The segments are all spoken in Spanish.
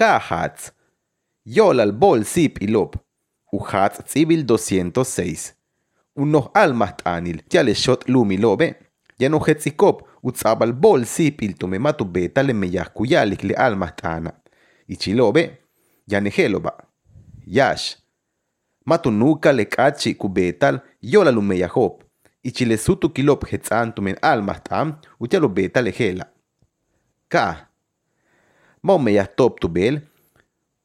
ka hats. Yol al bol sip ilop. U hats tsibil 206. Unos almas tanil, ya le shot lumi lobe. Ya no hetzikop, u tzabal bol sip il tume matu beta le meyah kuyalik le almas tana. Ichilobe, ya neheloba. Yash. Matu nuka le kachi kubetal, yola lumeyahop. Ichile sutu kilop hetzan tumen almas tam, u ya lo beta le hela. Ka. Mau meyah top tubel,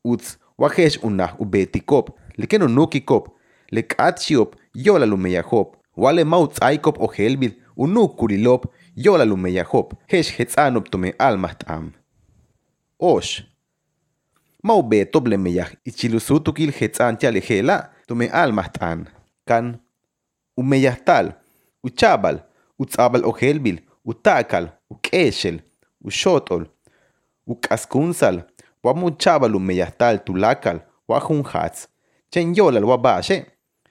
uts wahesh unah ubetikop, lekeno nukikop, le kachiop, yola lumeyahop. Wale mau tsaikop o helbil, unuk kurilop, yola lumeyahop, hesh hetzanop tumen almas tam. Osh. Mau betob le meyah, ichilusutukil hetzan tia lehela, tume almas tan. Kan. Umeyah tal, uchabal, utzabal o helbil, utakal, ukeshel, ushotol, ukaskunsal, wamuchabal umeyah tal tulakal, wahun hats, chen yolal wabashe,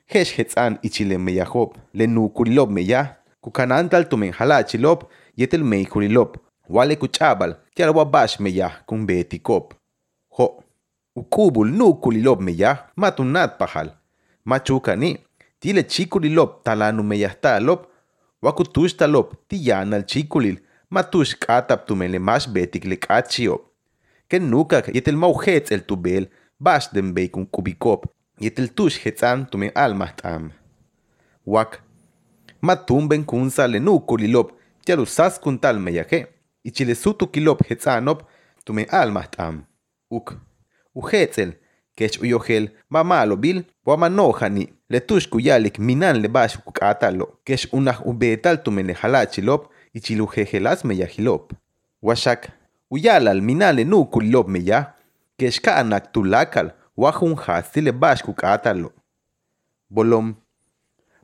hesh hetzan ichile meyahop, le nukurilop meyah, kukanantal tumen halachilop, yetel meikurilop, wale kuchabal, tial wabash meyah kun betikop. Ho. Ukubul nukulilop meyah, matunat pahal. Machukani, tile chikulilop talanu meyah talop, wakutush talop, tiyanal chikulil, matush katap tumele mash betik le kachiop. Ken nukak yetel mauhetz el tubel, bash den beikun kubikop, yetel tush hetzan tumen almahtam. Wak. Matumben kunsa le nukulilop, tialusas kuntal meyaje, ichile sutu kilop hetzanop, tumen almahtam. Uk. Uhetzel, kech uyohel, mamalo bil, wamanohani, le tush kuyalik minan le bash kukatalo, kech unah ubetal tumen le halachilop, ichilujejelas meyahilop. Washak, uyalal minan le nukulilop meya, kech kaanak tulakal, wahun hasti le bash kukatalo. Bolom.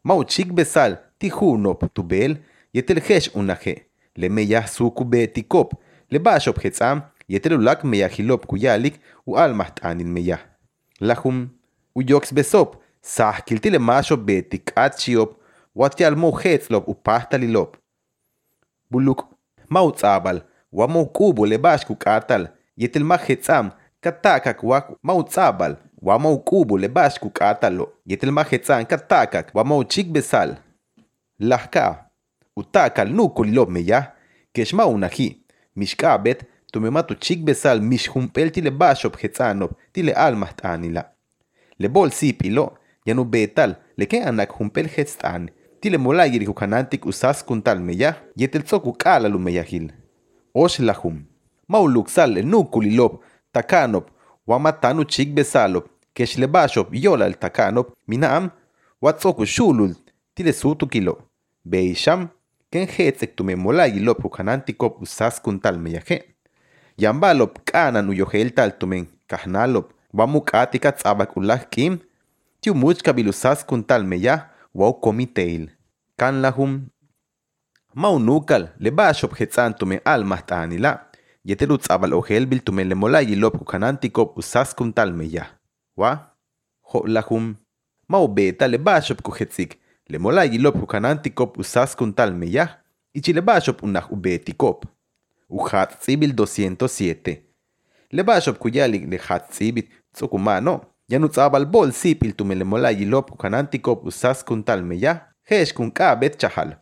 Mauchik besal, tihunop tubel, yetel hesh unaje, le meyah suku betikop, le bashop hetzam, yetelulak meyahilop kuyalik u almas tanin meyah. Lahum uyox besop, sah kiltile masho betik achiop, watial mo hetzlop u pahtalilop. Buluk mautzabal, wamo kubo le bash kukatal, yetel ma hetzam, katakak wak mautzabal, wamo kubo le bash kukatalo, yetel ma hetzam katakak, wamo chik besal. Lahka, utakal nukulilop meyah, keshma unahi, mishkabet, tumematu chik besal mish humpel tile bashop hetzanop tile almas tanila. Le bol sipilo, yanu tile molayir hukanantik usas kuntal meya, yetel tsoku kala lu meyahil. Osh lahum. Le nukulilop, takanop, wamatanu chik besalop, kesh le bashop yola el takanop, minam, watsoku shulul, tile sutu kilo. Beisham, ken hetzek tume molayilop hukanantikop usas kuntal meyahe. Yambalop kanan uyohel taltumen, kahnalop, wamuk atika tzabak ulah kim, tiu much kabilusas kuntal meya, wow komiteil. Kan lahum, maunukal, le bashop hetzan tumen almas tanila, yetelu tzabal ohel bil tumen le molayilop kukanantikop usas kuntal meya. Wa? Ho lahum, mau beta le bashop kuhetzik, le molayilop kukanantikop usas kuntal meya, ichi le bashop unah ubetikop. Uhat Tsibil 207. Le bashop kuyalik le hat Tsibit tsukumano. Yanutzabal bol sipil tumele molayilop kukanantikop usas kuntal meya. Hesh kun ka bet chahal.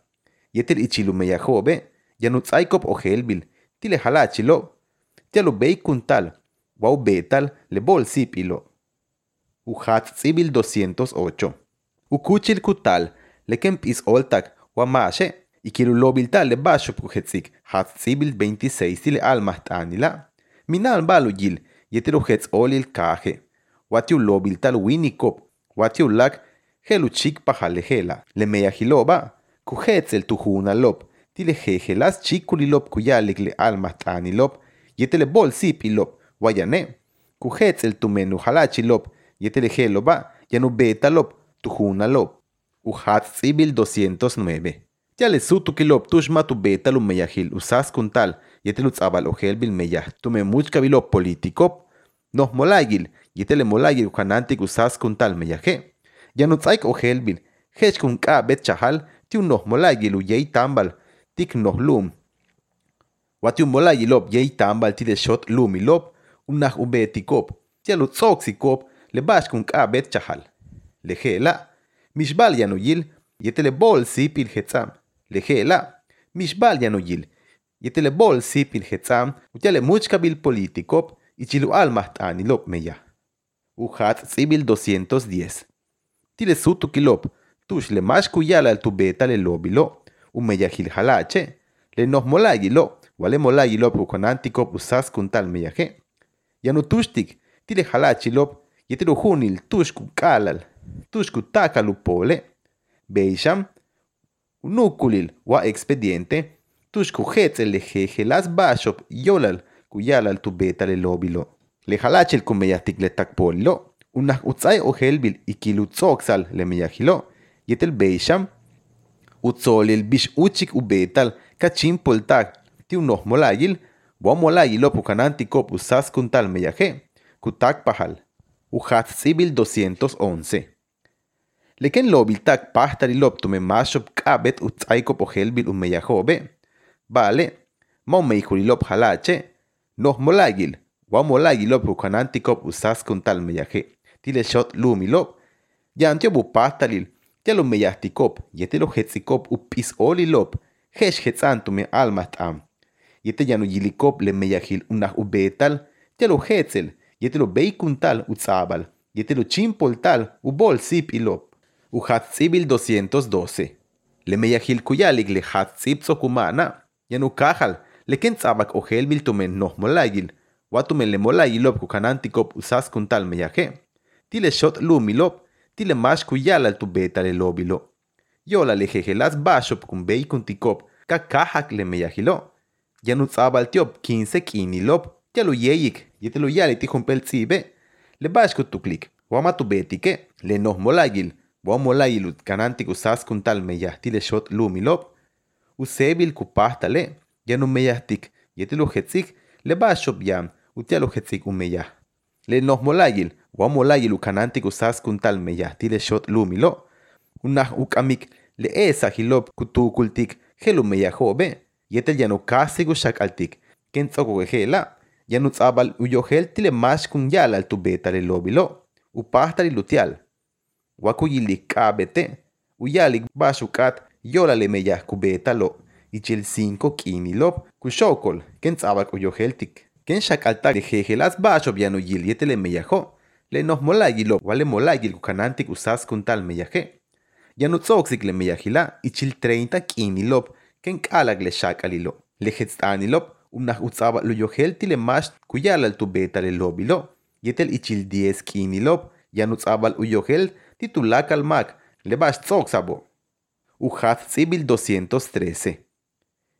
Yetel ichilu meya jobe. Yanutzaikop o helbil. Tile. Tialu bei kuntal. Wau betal le bol sipilo. Uhat Tsibil 208. Ukuchil kutal. Lekem pis oltak. Wamashe. Ikirulobilta le basho pujetzik, hat sibil 26 tile almas tanila. Minal balu yil, yetero hetz olil kaje. Watiu lobiltal winikop, watiu lak, helu chik pajalejela, le meyajiloba, kujetzel tujuna lop, tile jejelas chikulilop kuyalik le almas tanilop, yetele bol sipilop, wayane, kujetzel tumenu halachilop, yetele jeloba, yanu betalop, tujuna lop. Uhat sibil 209. Ya le sutu kilop tush matu beta lu meyahil usas kuntal yetelu tzabal ohel bil meyah tume much kabilo politikop noh molayil yetele molayil ukanantik usas kuntal meyahe ya no tzaik ohel bil hech kun ka bet chahal tiu noh molayil u yei tambal tik noh lum watu molayilop yei tambal tile shot lumilop unah ubetikop, tialu tzoxikop, le bash kun kabet chahal. Le gela, mishbal yanuyil, yetele bol sipil hetzam. Le gela, mishbal yanuyil, yetele bol sipil hetzam, utiale muchkabil politikop, ichilu almaht anilop meya. Uhat tsibil 210. Tile sutu kilop, tush le mash kuyala al tubeta le lobilo, umeyahil halache, le nos molagilo, wale molagilo pukonantikop usas kuntal meyaje. Yanu tushtik, tile halachilop, yetiru hunil tushku kalal, tushku takalu pole, beisham, unukulil wa expediente, tushku hetzel le jeje las bashop. Yolal. Kuyalal tubeta le lobilo. Le halachil kumeyahtik le takpolilo, unah utzay ohelbil ikilutzoxal le meyahilo, yetel beisham, utzolil bish uchik ubetal kachim poltak ti unoh molayil, wa molayilo pukanantikop usas kuntal meyaje, kutak pahal. Uhat Sibil 211. Leken lobil tak pahtari loptume mashop kabet utzaiko pohelbil umeyajobe. Vale, mau meikulilop halache, noh molagil, wa molagilop ukanantikop usas kuntal meyaje. Tile shot lumilop. Yantio bu pahtalil, tialo meyahtikop, yetelo hetzikop upis olilop, hesh hetzantume almat am. Yete yanu yilikop le meyahil unah ubetal, tialo hetzel, yetelo beikuntal utzabal, yetelo chimpoltal ubol sip ilop. U hatzibil 212. Le meyahil kuyalig le hatzib sokumana, yanu kahal, le ken tzabak ohelbil tumen noh molayil, watumen le molayilop kukanantikop usas kuntal meyaje. Tile shot lumilop, tile mash kuyalal tu beta le lobilo. Yola le jejelas bashop kun beikuntikop, ka kahak le meyahilo. Yanu tzabal tiop 15 kinilop, yalu yeyik, yetelo yali tijun peltzibe, le bashku tuklik, wama tu betike, le noh molayil, wa molayilut kanantik usas kuntal meyahti shot lumilop, usebil kupahtale, yanu meyahtik, yetelo hetzik, le bashop yam, utialo hetzik umeyah. Le noh molayil, wa molayil ukanantik usas kuntal meyahti shot lumilo, unah ukamik, le esa hilop kutukultik, helu meyahobe, yetel yanu kasigu shakaltik, ken tzoko gehela, yanu tzabal uyohel tile mash kun yalal tu beta le lobilo, upahtali lutial. Wakuyili kabete, uyalik bashukat yola le meyah kubeta lo, ichil 5 kinilop, kushokol, ken tzabal uyoheltik. Ken shakaltak de jejelas bashob yanu yil yetele meyaho, le nos molayilo, wale molayil kukanantik usas kuntal meyaje. Yanu tzoxik le meyahila, ichil 30 kinilop, ken kalag le shakalilo. Le hetstanilop, unah utzaba lo yohel tile mash kuyalal tu beta le lobilo. Yetel ichil 10 kinilop, yan utzabal uyohel titulakal mak, le bash tzoxabo. Zibil 213.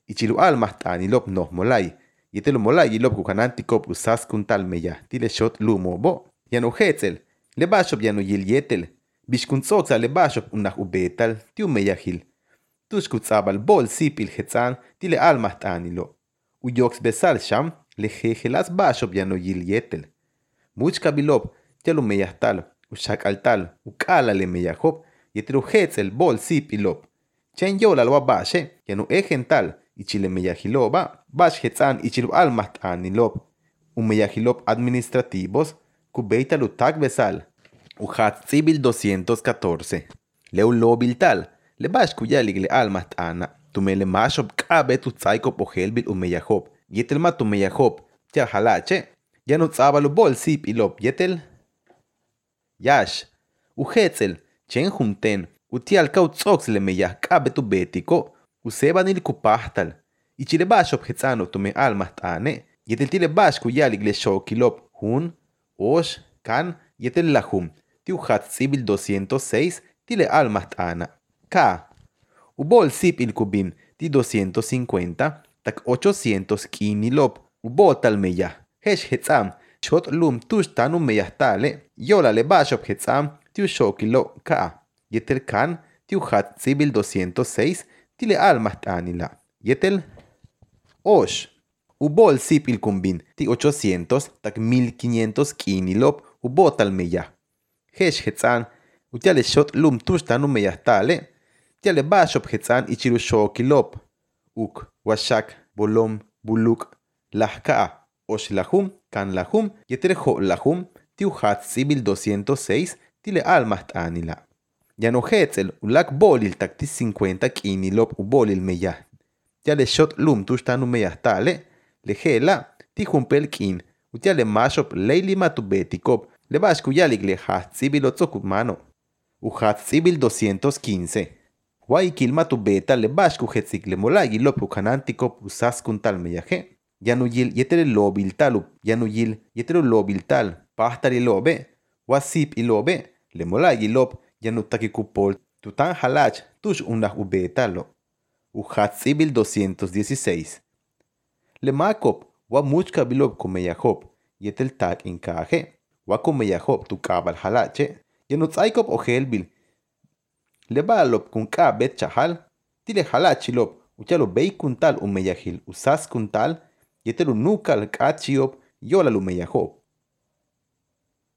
Ichilu almah tanilop noh molay. Yetel molay ilop kukanantikop usas kuntal meya, tile shot lumobo. Yan uhetzel, le bashop yan uyil yetel. Bishkun tzoxa le bashop unah ubetal, tiu meyahil. Tushkutzabal bol sipil hetzan, tile almah tanilo. Uyox besal sham, le jejelas bashop ya no yil yetel. Much kabilop, tialu meyahtal, ushak altal, ukala le meyahop, yetru hetzel bol sipilop. Chen yola lo bashe, ya no ejental, bash hetzan ichilu almah tanilop. Umeyahilop administrativos, kubeita lutak besal. Uhat zibil 214. Leu lobiltal, le bash kuyalig le almah tana. tumele mashop kabe tu tsaiko pohelbil umeyahop. Yetel ma tumeyahop, tia halache. Ya no tzabalo bol sip ilop yetel. Yash. Uhetzel, chen junten, utial kau le meyah kabe tu betiko, usebanil kupahtal. Ichile bashop hetzano tume almah tane. Yetel tile bash kuyalig le shokilop hun, osh, kan, yetel lahum. Tiu hat sibil 206, tile almah tana. Ka, Ubol sip il kubin di 250 tak 800 kinilop ubo tal meya. Hesh hetzam shot lum tush tanu meya tale yola le bashop hetzam tiu shokilo ka. Yetel kan tiu hat sibil 206 tile almah tanila. Yetel osh. Ubol sip il kumbin ti 800 tak 1500 kinilop ubo tal meya. Hesh hetzam utiale shot lum tush tanu meya tale ichiru shokilop. Uk, washak, bolom, buluk, lahkaa. osh lahum, kan lahum, yetere ho lahum, tiu hat sibil 206, tile almas anila. Ya no hetzel, ulak bolil takti 50 kinilop u bolil meyah. Ya le shot lum tushtan umeyah tale, le hela, ti humpel kin, utia le mashop leili matubetikop, le bashku yalik le hat sibil otzokup mano. U hat sibil 215. Wai kilma tu beta le bashku hetzik le molagi lop ukanantikop usas kuntal meyaje. Ya no yil yetere lobil talup, ya no yil yetere lobil tal, pahtari lobe, wasip y lobe, le molagi lop, ya no takikupol, tutan halach, tush unah ubetalo. Uhat sibil 216. Le makop, wa muchka bilob kumeyahop, yetel tak inkaje, wa kumeyahop tu kabal halache, ojelbil, le balop kun ka bet chahal, tile halachilop, uchalo bei kuntal umeyahil, usas kuntal, yetel unukal kachiop, yola lumeyahop.